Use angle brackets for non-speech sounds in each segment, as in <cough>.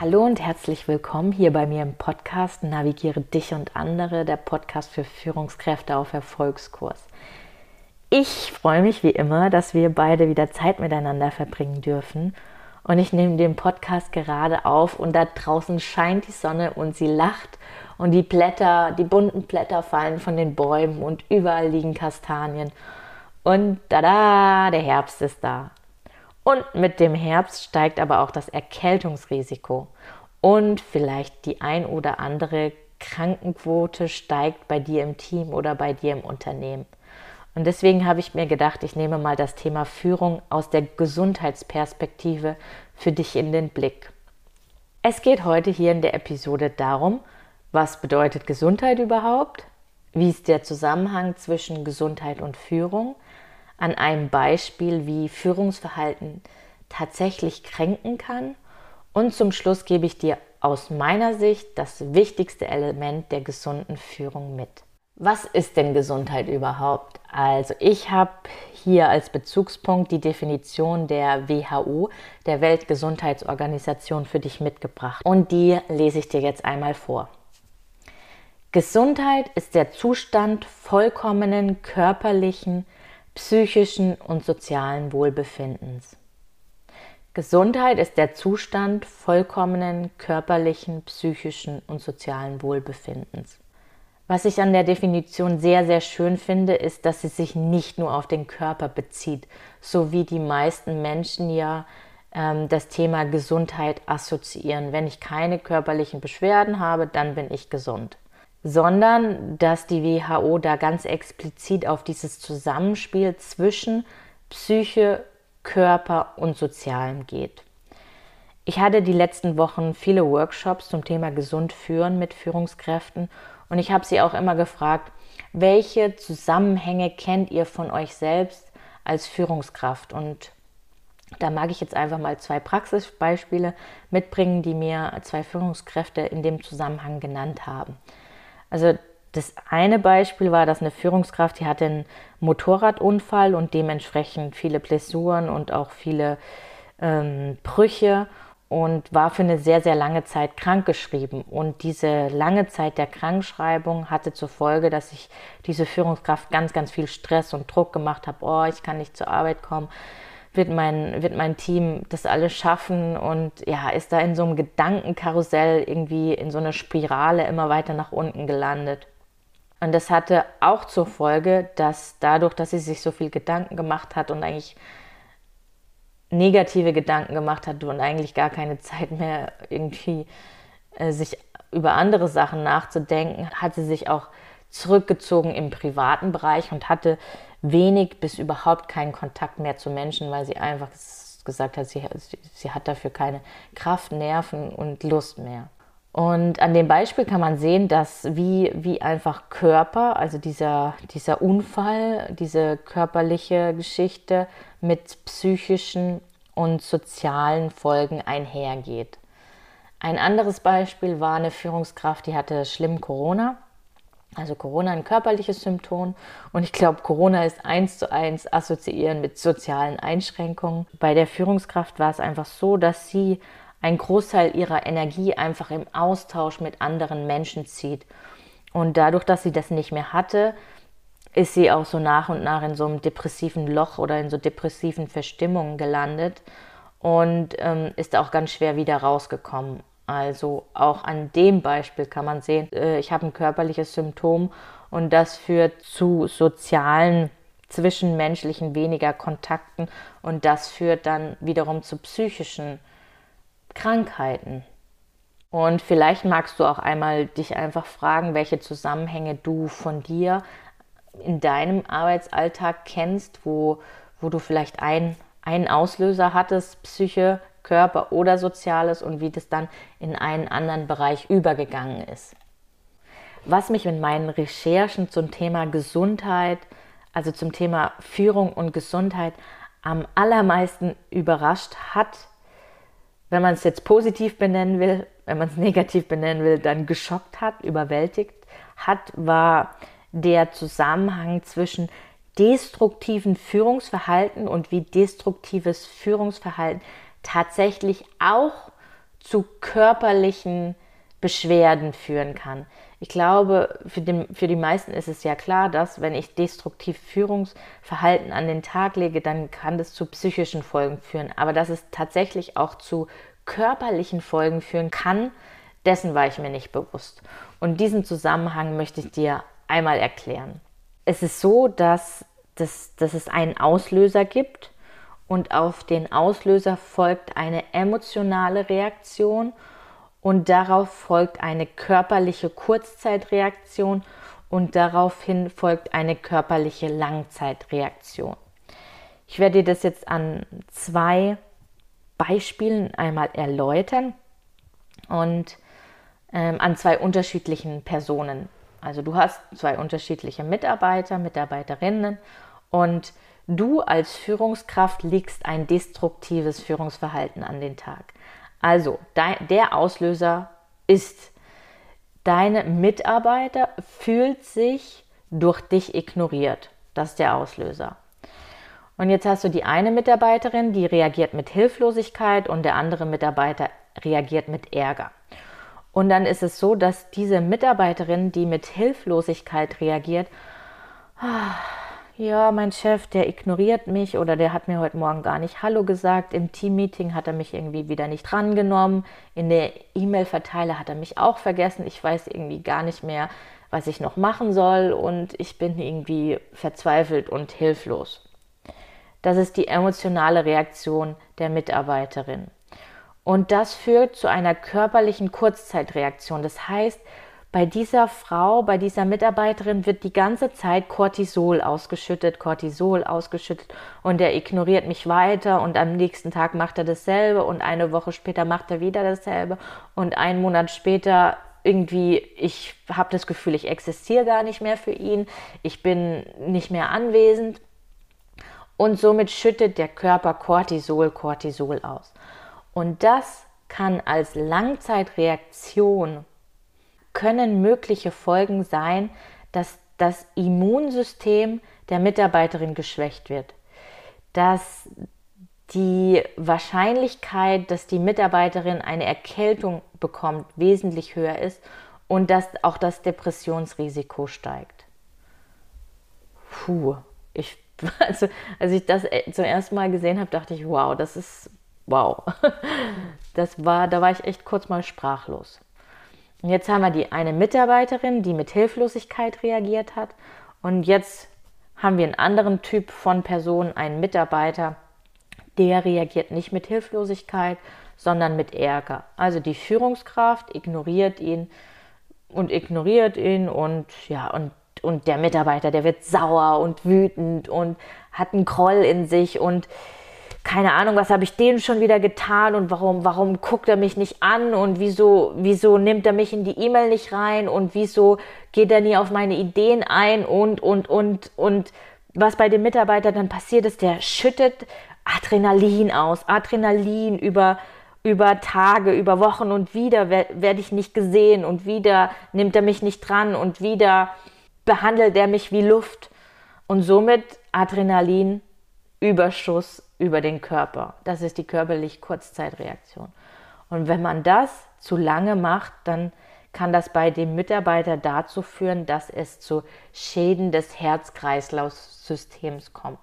Hallo und herzlich willkommen hier bei mir im Podcast Navigiere dich und andere, der Podcast für Führungskräfte auf Erfolgskurs. Ich freue mich wie immer, dass wir beide wieder Zeit miteinander verbringen dürfen. Und ich nehme den Podcast gerade auf und da draußen scheint die Sonne und sie lacht und die Blätter, die bunten Blätter fallen von den Bäumen und überall liegen Kastanien. Und da, der Herbst ist da. Und mit dem Herbst steigt aber auch das Erkältungsrisiko. Und vielleicht die ein oder andere Krankenquote steigt bei dir im Team oder bei dir im Unternehmen. Und deswegen habe ich mir gedacht, ich nehme mal das Thema Führung aus der Gesundheitsperspektive für dich in den Blick. Es geht heute hier in der Episode darum, was bedeutet Gesundheit überhaupt? Wie ist der Zusammenhang zwischen Gesundheit und Führung? An einem Beispiel, wie Führungsverhalten tatsächlich kränken kann. Und zum Schluss gebe ich dir aus meiner Sicht das wichtigste Element der gesunden Führung mit. Was ist denn Gesundheit überhaupt? Also ich habe hier als Bezugspunkt die Definition der WHO, der Weltgesundheitsorganisation, für dich mitgebracht. Und die lese ich dir jetzt einmal vor. Gesundheit ist der Zustand vollkommenen körperlichen, psychischen und sozialen Wohlbefindens. Gesundheit ist der Zustand vollkommenen körperlichen, psychischen und sozialen Wohlbefindens. Was ich an der Definition sehr, sehr schön finde, ist, dass sie sich nicht nur auf den Körper bezieht, so wie die meisten Menschen ja ähm, das Thema Gesundheit assoziieren. Wenn ich keine körperlichen Beschwerden habe, dann bin ich gesund sondern dass die WHO da ganz explizit auf dieses Zusammenspiel zwischen Psyche, Körper und Sozialem geht. Ich hatte die letzten Wochen viele Workshops zum Thema gesund führen mit Führungskräften und ich habe sie auch immer gefragt, welche Zusammenhänge kennt ihr von euch selbst als Führungskraft? Und da mag ich jetzt einfach mal zwei Praxisbeispiele mitbringen, die mir zwei Führungskräfte in dem Zusammenhang genannt haben. Also das eine Beispiel war, dass eine Führungskraft, die hatte einen Motorradunfall und dementsprechend viele Blessuren und auch viele ähm, Brüche und war für eine sehr, sehr lange Zeit krankgeschrieben. Und diese lange Zeit der Krankschreibung hatte zur Folge, dass ich diese Führungskraft ganz, ganz viel Stress und Druck gemacht habe. Oh, ich kann nicht zur Arbeit kommen wird mein, wird mein Team das alles schaffen und ja, ist da in so einem Gedankenkarussell irgendwie in so einer Spirale immer weiter nach unten gelandet. Und das hatte auch zur Folge, dass dadurch, dass sie sich so viel Gedanken gemacht hat und eigentlich negative Gedanken gemacht hat und eigentlich gar keine Zeit mehr irgendwie äh, sich über andere Sachen nachzudenken, hat sie sich auch zurückgezogen im privaten Bereich und hatte wenig bis überhaupt keinen Kontakt mehr zu Menschen, weil sie einfach gesagt hat, sie, sie hat dafür keine Kraft, Nerven und Lust mehr. Und an dem Beispiel kann man sehen, dass wie, wie einfach Körper, also dieser, dieser Unfall, diese körperliche Geschichte mit psychischen und sozialen Folgen einhergeht. Ein anderes Beispiel war eine Führungskraft, die hatte schlimm Corona also Corona ein körperliches Symptom und ich glaube, Corona ist eins zu eins assoziieren mit sozialen Einschränkungen. Bei der Führungskraft war es einfach so, dass sie einen Großteil ihrer Energie einfach im Austausch mit anderen Menschen zieht. Und dadurch, dass sie das nicht mehr hatte, ist sie auch so nach und nach in so einem depressiven Loch oder in so depressiven Verstimmungen gelandet und ähm, ist auch ganz schwer wieder rausgekommen. Also auch an dem Beispiel kann man sehen, äh, ich habe ein körperliches Symptom und das führt zu sozialen, zwischenmenschlichen weniger Kontakten und das führt dann wiederum zu psychischen Krankheiten. Und vielleicht magst du auch einmal dich einfach fragen, welche Zusammenhänge du von dir in deinem Arbeitsalltag kennst, wo, wo du vielleicht ein, einen Auslöser hattest, Psyche, Körper oder Soziales und wie das dann in einen anderen Bereich übergegangen ist. Was mich in meinen Recherchen zum Thema Gesundheit, also zum Thema Führung und Gesundheit am allermeisten überrascht hat, wenn man es jetzt positiv benennen will, wenn man es negativ benennen will, dann geschockt hat, überwältigt hat, war der Zusammenhang zwischen destruktiven Führungsverhalten und wie destruktives Führungsverhalten tatsächlich auch zu körperlichen Beschwerden führen kann. Ich glaube, für, den, für die meisten ist es ja klar, dass wenn ich destruktiv Führungsverhalten an den Tag lege, dann kann das zu psychischen Folgen führen. Aber dass es tatsächlich auch zu körperlichen Folgen führen kann, dessen war ich mir nicht bewusst. Und diesen Zusammenhang möchte ich dir einmal erklären. Es ist so, dass, das, dass es einen Auslöser gibt und auf den Auslöser folgt eine emotionale Reaktion und darauf folgt eine körperliche Kurzzeitreaktion und daraufhin folgt eine körperliche Langzeitreaktion. Ich werde dir das jetzt an zwei Beispielen einmal erläutern und ähm, an zwei unterschiedlichen Personen. Also du hast zwei unterschiedliche Mitarbeiter, Mitarbeiterinnen und du als Führungskraft legst ein destruktives Führungsverhalten an den Tag. Also dein, der Auslöser ist, deine Mitarbeiter fühlt sich durch dich ignoriert. Das ist der Auslöser. Und jetzt hast du die eine Mitarbeiterin, die reagiert mit Hilflosigkeit und der andere Mitarbeiter reagiert mit Ärger. Und dann ist es so, dass diese Mitarbeiterin, die mit Hilflosigkeit reagiert, ah, ja, mein Chef, der ignoriert mich oder der hat mir heute Morgen gar nicht Hallo gesagt. Im Teammeeting hat er mich irgendwie wieder nicht drangenommen. In der E-Mail-Verteiler hat er mich auch vergessen. Ich weiß irgendwie gar nicht mehr, was ich noch machen soll und ich bin irgendwie verzweifelt und hilflos. Das ist die emotionale Reaktion der Mitarbeiterin. Und das führt zu einer körperlichen Kurzzeitreaktion. Das heißt, bei dieser Frau, bei dieser Mitarbeiterin wird die ganze Zeit Cortisol ausgeschüttet, Cortisol ausgeschüttet. Und er ignoriert mich weiter und am nächsten Tag macht er dasselbe und eine Woche später macht er wieder dasselbe. Und einen Monat später irgendwie, ich habe das Gefühl, ich existiere gar nicht mehr für ihn, ich bin nicht mehr anwesend. Und somit schüttet der Körper Cortisol, Cortisol aus. Und das kann als Langzeitreaktion können mögliche Folgen sein, dass das Immunsystem der Mitarbeiterin geschwächt wird, dass die Wahrscheinlichkeit, dass die Mitarbeiterin eine Erkältung bekommt, wesentlich höher ist und dass auch das Depressionsrisiko steigt. Puh, ich, <laughs> also, als ich das äh, zum ersten Mal gesehen habe, dachte ich, wow, das ist wow. <laughs> Das war, da war ich echt kurz mal sprachlos. Und jetzt haben wir die eine Mitarbeiterin, die mit Hilflosigkeit reagiert hat. Und jetzt haben wir einen anderen Typ von Person, einen Mitarbeiter, der reagiert nicht mit Hilflosigkeit, sondern mit Ärger. Also die Führungskraft ignoriert ihn und ignoriert ihn und ja, und, und der Mitarbeiter, der wird sauer und wütend und hat einen Groll in sich und keine Ahnung, was habe ich denen schon wieder getan und warum, warum guckt er mich nicht an und wieso, wieso nimmt er mich in die E-Mail nicht rein und wieso geht er nie auf meine Ideen ein und, und, und, und was bei dem Mitarbeiter dann passiert ist, der schüttet Adrenalin aus, Adrenalin über, über Tage, über Wochen und wieder werde ich nicht gesehen und wieder nimmt er mich nicht dran und wieder behandelt er mich wie Luft. Und somit Adrenalin Überschuss über den Körper. Das ist die körperliche Kurzzeitreaktion. Und wenn man das zu lange macht, dann kann das bei dem Mitarbeiter dazu führen, dass es zu Schäden des Herz-Kreislauf-Systems kommt.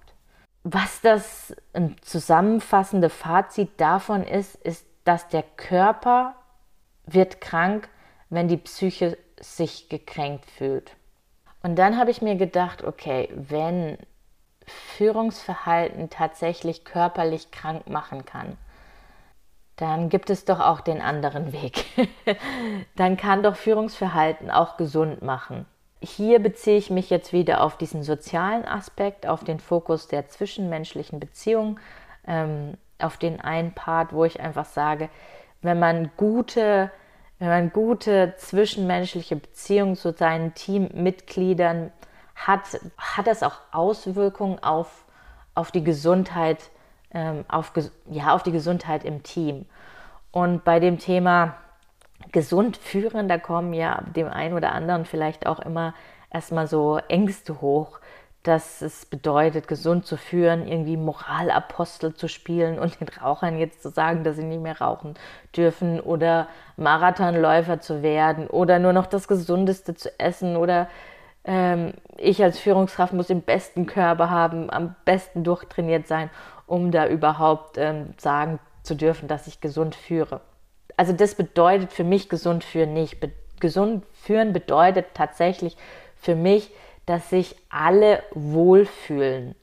Was das zusammenfassende Fazit davon ist, ist, dass der Körper wird krank, wenn die Psyche sich gekränkt fühlt. Und dann habe ich mir gedacht, okay, wenn Führungsverhalten tatsächlich körperlich krank machen kann, dann gibt es doch auch den anderen <laughs> Weg. dann kann doch Führungsverhalten auch gesund machen. Hier beziehe ich mich jetzt wieder auf diesen sozialen Aspekt, auf den Fokus der zwischenmenschlichen Beziehung. Ähm, auf den einen Part, wo ich einfach sage, wenn man gute, wenn man gute zwischenmenschliche Beziehungen zu seinen Teammitgliedern hat, hat das auch Auswirkungen auf, auf die Gesundheit, ähm, auf, ja, auf die Gesundheit im Team. Und bei dem Thema gesund führen, da kommen ja dem einen oder anderen vielleicht auch immer erstmal so Ängste hoch, dass es bedeutet, gesund zu führen, irgendwie Moralapostel zu spielen und den Rauchern jetzt zu sagen, dass sie nicht mehr rauchen dürfen oder Marathonläufer zu werden oder nur noch das Gesundeste zu essen oder ähm, ich als Führungskraft muss den besten Körper haben, am besten durchtrainiert sein, um da überhaupt ähm, sagen zu dürfen, dass ich gesund führe. Also das bedeutet für mich gesund führen nicht. Be gesund führen bedeutet tatsächlich für mich, dass sich alle wohlfühlen.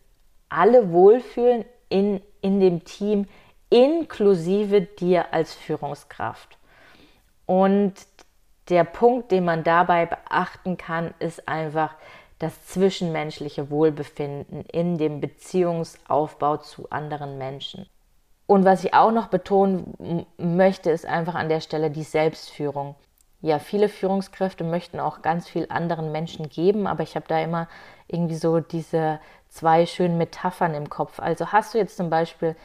Alle wohlfühlen in, in dem Team, inklusive dir als Führungskraft. Und der Punkt, den man dabei beachten kann, ist einfach das zwischenmenschliche Wohlbefinden in dem Beziehungsaufbau zu anderen Menschen. Und was ich auch noch betonen möchte, ist einfach an der Stelle die Selbstführung ja, viele Führungskräfte möchten auch ganz viel anderen Menschen geben, aber ich habe da immer irgendwie so diese zwei schönen Metaphern im Kopf. Also hast du jetzt zum Beispiel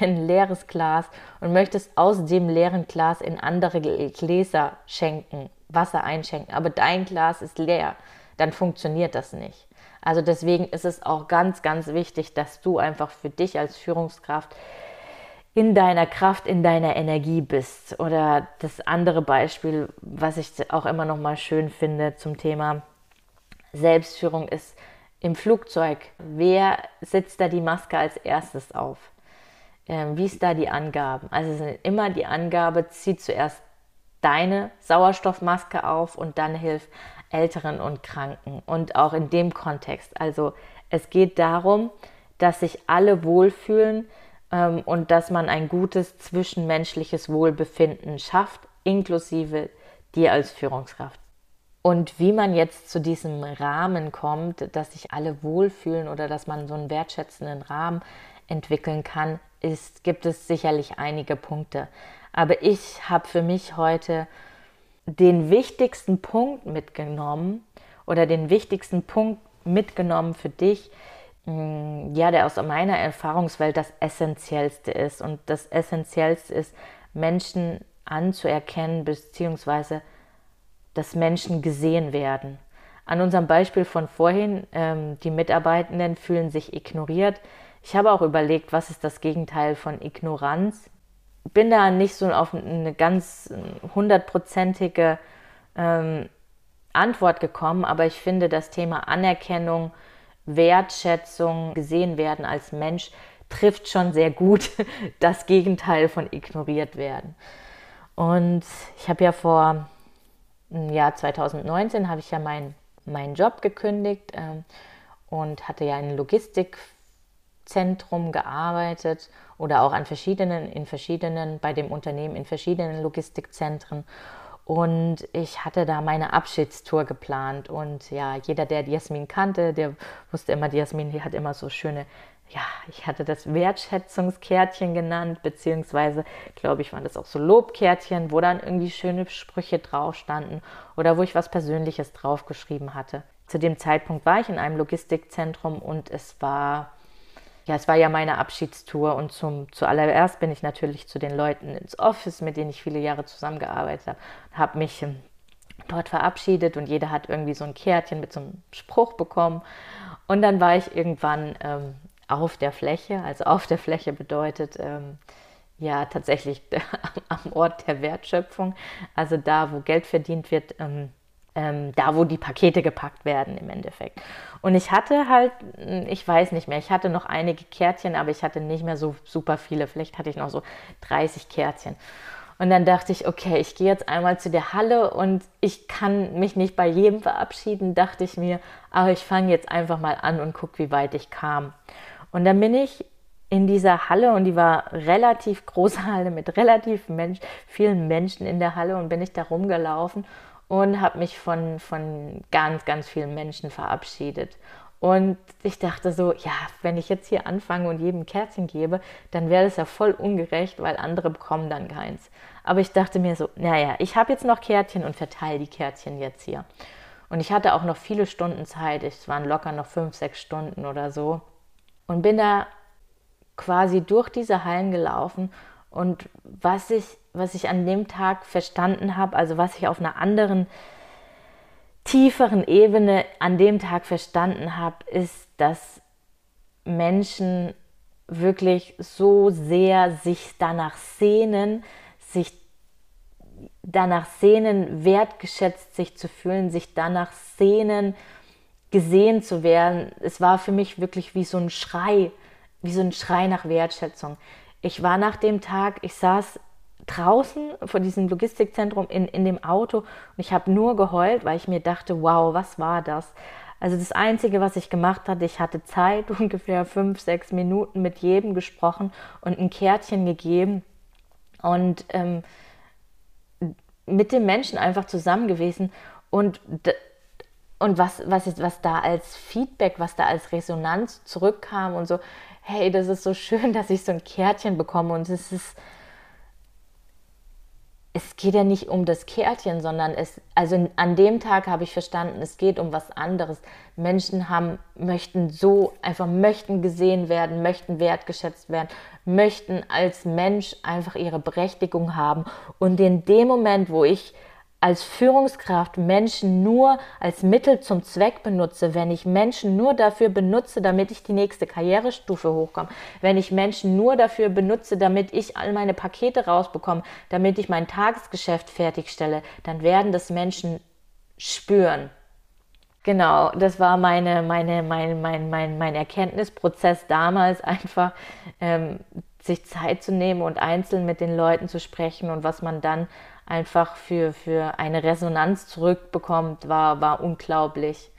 ein, <laughs> leeres Glas und möchtest aus dem leeren Glas in andere Gläser schenken, Wasser einschenken, aber dein Glas ist leer, dann funktioniert das nicht. Also deswegen ist es auch ganz, ganz wichtig, dass du einfach für dich als Führungskraft in deiner Kraft, in deiner Energie bist. Oder das andere Beispiel, was ich auch immer noch mal schön finde zum Thema Selbstführung ist im Flugzeug. Wer setzt da die Maske als erstes auf? Ähm, wie ist da die Angaben? Also sind immer die Angabe, zieh zuerst deine Sauerstoffmaske auf und dann hilf Älteren und Kranken. Und auch in dem Kontext. Also es geht darum, dass sich alle wohlfühlen, ähm, und dass man ein gutes zwischenmenschliches Wohlbefinden schafft, inklusive dir als Führungskraft. Und wie man jetzt zu diesem Rahmen kommt, dass sich alle wohlfühlen oder dass man so einen wertschätzenden Rahmen entwickeln kann, ist, gibt es sicherlich einige Punkte. Aber ich habe für mich heute den wichtigsten Punkt mitgenommen oder den wichtigsten Punkt mitgenommen für dich, Mm, ja, der aus meiner Erfahrungswelt das Essentiellste ist. Und das Essentiellste ist, Menschen anzuerkennen, beziehungsweise dass Menschen gesehen werden. An unserem Beispiel von vorhin, ähm, die Mitarbeitenden fühlen sich ignoriert. Ich habe auch überlegt, was ist das Gegenteil von Ignoranz. Bin da nicht so auf eine ganz hundertprozentige ähm, Antwort gekommen, aber ich finde das Thema Anerkennung, Wertschätzung, gesehen werden als Mensch, trifft schon sehr gut <laughs> das Gegenteil von ignoriert werden. Und ich habe ja vor im Jahr 2019 habe ich ja meinen meinen Job gekündigt ähm, und hatte ja in Logistikzentrum gearbeitet oder auch an verschiedenen in verschiedenen bei dem Unternehmen in verschiedenen Logistikzentren und ich hatte da meine Abschiedstour geplant. Und ja, jeder, der Jasmin kannte, der wusste immer, Jasmin, die hat immer so schöne, ja, ich hatte das Wertschätzungskärtchen genannt, beziehungsweise, glaube ich, waren das auch so Lobkärtchen, wo dann irgendwie schöne Sprüche drauf standen oder wo ich was Persönliches draufgeschrieben hatte. Zu dem Zeitpunkt war ich in einem Logistikzentrum und es war ja, es war ja meine Abschiedstour und zum, zuallererst bin ich natürlich zu den Leuten ins Office, mit denen ich viele Jahre zusammengearbeitet habe, habe mich ähm, dort verabschiedet und jeder hat irgendwie so ein Kärtchen mit so einem Spruch bekommen. Und dann war ich irgendwann ähm, auf der Fläche, also auf der Fläche bedeutet ähm, ja tatsächlich <laughs> am Ort der Wertschöpfung, also da, wo Geld verdient wird, ähm, ähm, da, wo die Pakete gepackt werden im Endeffekt. Und ich hatte halt, ich weiß nicht mehr, ich hatte noch einige Kärtchen, aber ich hatte nicht mehr so super viele. Vielleicht hatte ich noch so 30 Kärtchen. Und dann dachte ich, okay, ich gehe jetzt einmal zu der Halle und ich kann mich nicht bei jedem verabschieden, dachte ich mir, aber ich fange jetzt einfach mal an und gucke, wie weit ich kam. Und dann bin ich in dieser Halle und die war relativ <laughs> große Halle mit relativ Mensch, vielen Menschen in der Halle und bin ich da rumgelaufen und habe mich von, von ganz, ganz vielen Menschen verabschiedet. Und ich dachte so, ja, wenn ich jetzt hier anfange und jedem Kärtchen gebe, dann wäre das ja voll ungerecht, weil andere bekommen dann keins. Aber ich dachte mir so, naja, ich habe jetzt noch Kärtchen und verteile die Kärtchen jetzt hier. Und ich hatte auch noch viele Stunden Zeit. Es waren locker noch fünf, sechs Stunden oder so. Und bin da quasi durch diese Hallen gelaufen. Und was ich, was ich an dem Tag verstanden habe, also was ich auf einer anderen tieferen Ebene an dem Tag verstanden habe, ist, dass Menschen wirklich so sehr sich danach sehnen, sich danach sehnen, wertgeschätzt sich zu fühlen, sich danach sehnen, gesehen zu werden. Es war für mich wirklich wie so ein Schrei, wie so ein Schrei nach Wertschätzung. Ich war nach dem Tag, ich saß draußen vor diesem Logistikzentrum in, in dem Auto und ich habe nur geheult, weil ich mir dachte, wow, was war das? Also das Einzige, was ich gemacht hatte, ich hatte Zeit, <laughs> ungefähr fünf, sechs Minuten mit jedem gesprochen und ein Kärtchen gegeben und ähm, mit dem Menschen einfach zusammen gewesen und und was, was, was da als Feedback, was da als Resonanz zurückkam und so, hey, das ist so schön, dass ich so ein Kärtchen bekomme und es ist, es geht ja nicht um das Kärtchen, sondern es, also an dem Tag habe ich verstanden, es geht um was anderes. Menschen haben, möchten so, einfach möchten gesehen werden, möchten wertgeschätzt werden, möchten als Mensch einfach ihre Berechtigung haben. Und in dem Moment, wo ich als Führungskraft Menschen nur als Mittel zum Zweck benutze, wenn ich Menschen nur dafür benutze, damit ich die nächste Karrierestufe hochkomme, wenn ich Menschen nur dafür benutze, damit ich all meine Pakete rausbekomme, damit ich mein Tagesgeschäft fertigstelle, dann werden das Menschen spüren. Genau, das war meine, meine, mein, mein, mein, mein Erkenntnisprozess damals, <laughs> einfach ähm, sich Zeit zu nehmen und einzeln mit den Leuten zu sprechen und was man dann einfach für, für eine Resonanz zurückbekommt, war, war unglaublich.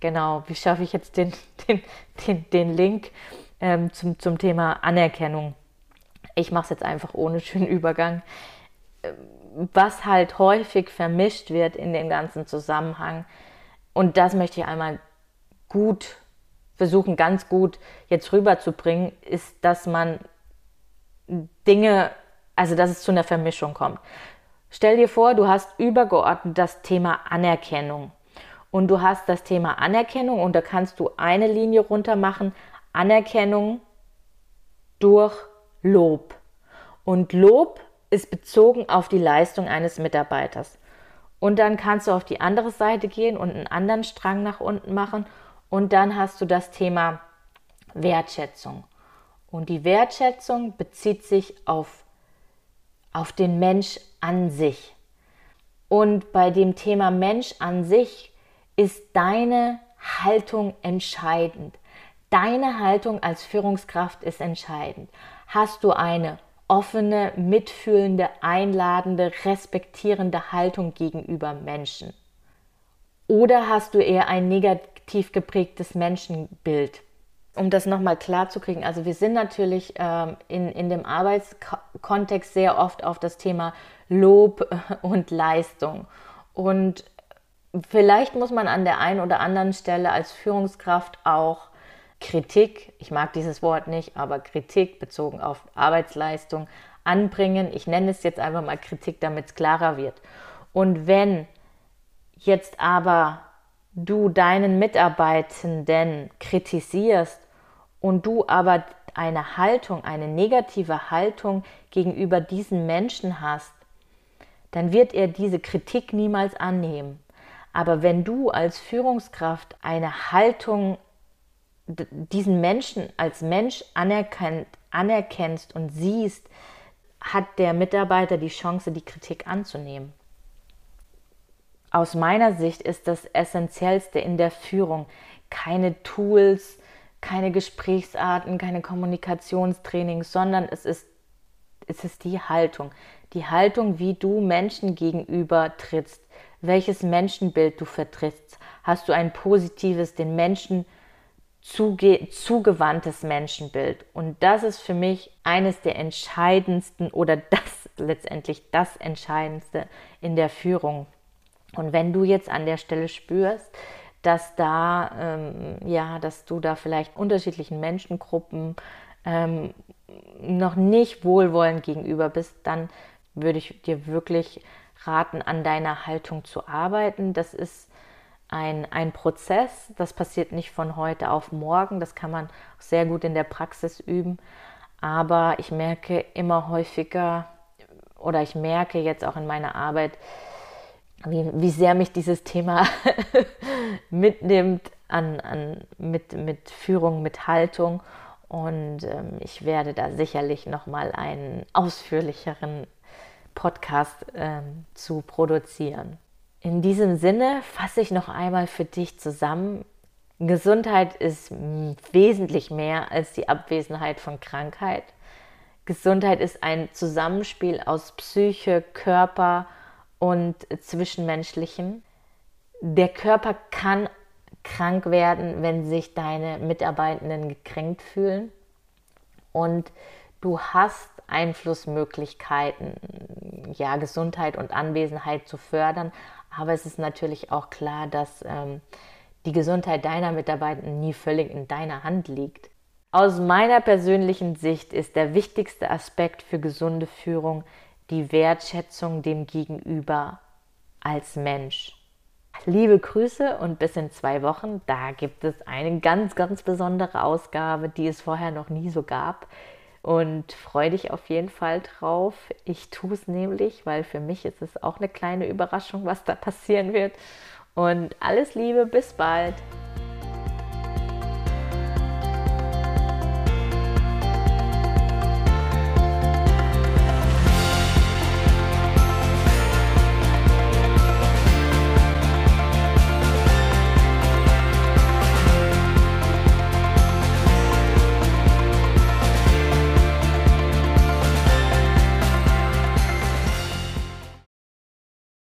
Genau, wie schaffe ich jetzt den, <laughs> den, den, den Link ähm, zum, zum Thema Anerkennung? Ich mache es jetzt einfach ohne schönen Übergang. Was halt häufig vermischt wird in dem ganzen Zusammenhang, und das möchte ich einmal gut versuchen, ganz gut jetzt rüberzubringen, ist, dass man Dinge, also dass es zu einer Vermischung kommt. Stell dir vor, du hast übergeordnet das Thema Anerkennung. Und du hast das Thema Anerkennung und da kannst du eine Linie runter machen. Anerkennung durch Lob. Und Lob ist bezogen auf die Leistung eines Mitarbeiters. Und dann kannst du auf die andere Seite gehen und einen anderen Strang nach unten machen. Und dann hast du das Thema Wertschätzung. Und die Wertschätzung bezieht sich auf auf den Mensch an sich. Und bei dem Thema Mensch an sich ist deine Haltung entscheidend. Deine Haltung als Führungskraft ist entscheidend. Hast du eine offene, mitfühlende, einladende, respektierende Haltung gegenüber Menschen? Oder hast du eher ein negativ geprägtes Menschenbild? Um das nochmal klar zu kriegen, also wir sind natürlich ähm, in, in dem Arbeitskontext sehr oft auf das Thema Lob und Leistung. Und vielleicht muss man an der einen oder anderen Stelle als Führungskraft auch Kritik, ich mag dieses Wort nicht, aber Kritik bezogen auf Arbeitsleistung anbringen. Ich nenne es jetzt einfach mal Kritik, damit es klarer wird. Und wenn jetzt aber du deinen Mitarbeitenden kritisierst und du aber eine Haltung, eine negative Haltung gegenüber diesen Menschen hast, dann wird er diese Kritik niemals annehmen. Aber wenn du als Führungskraft eine Haltung, diesen Menschen als Mensch anerkennt, anerkennst und siehst, hat der Mitarbeiter die Chance, die Kritik anzunehmen. Aus meiner Sicht ist das Essentiellste in der Führung keine Tools, keine Gesprächsarten, keine Kommunikationstrainings, sondern es ist, es ist die Haltung. Die Haltung, wie du Menschen gegenüber trittst, welches Menschenbild du vertrittst. Hast du ein positives, den Menschen zuge zugewandtes Menschenbild? Und das ist für mich eines der entscheidendsten oder <laughs> das letztendlich das Entscheidendste in der Führung. Und wenn du jetzt an der Stelle spürst, dass da, ähm, ja, dass du da vielleicht unterschiedlichen Menschengruppen ähm, noch nicht wohlwollend gegenüber bist, dann würde ich dir wirklich raten, an deiner Haltung zu arbeiten. Das ist ein, ein Prozess, das passiert nicht von heute auf morgen, das kann man sehr gut in der Praxis üben, aber ich merke immer häufiger oder ich merke jetzt auch in meiner Arbeit, wie, wie sehr mich dieses Thema <laughs> mitnimmt an, an, mit, mit Führung, mit Haltung. Und ähm, ich werde da sicherlich nochmal einen ausführlicheren Podcast ähm, zu produzieren. In diesem Sinne fasse ich noch einmal für dich zusammen. Gesundheit ist wesentlich mehr als die Abwesenheit von Krankheit. Gesundheit ist ein Zusammenspiel aus Psyche, Körper und Zwischenmenschlichen. Der Körper kann krank werden, wenn sich deine Mitarbeitenden gekränkt fühlen. Und du hast Einflussmöglichkeiten, ja, Gesundheit und Anwesenheit zu fördern. Aber es ist natürlich auch klar, dass ähm, die Gesundheit deiner Mitarbeitenden nie völlig in deiner Hand liegt. Aus meiner persönlichen Sicht ist der wichtigste Aspekt für gesunde Führung die Wertschätzung dem Gegenüber als Mensch. Liebe Grüße und bis in zwei Wochen. Da gibt es eine ganz, ganz besondere Ausgabe, die es vorher noch nie so gab. Und freue dich auf jeden Fall drauf. Ich tue es nämlich, weil für mich ist es auch eine kleine Überraschung, was da passieren wird. Und alles Liebe, bis bald.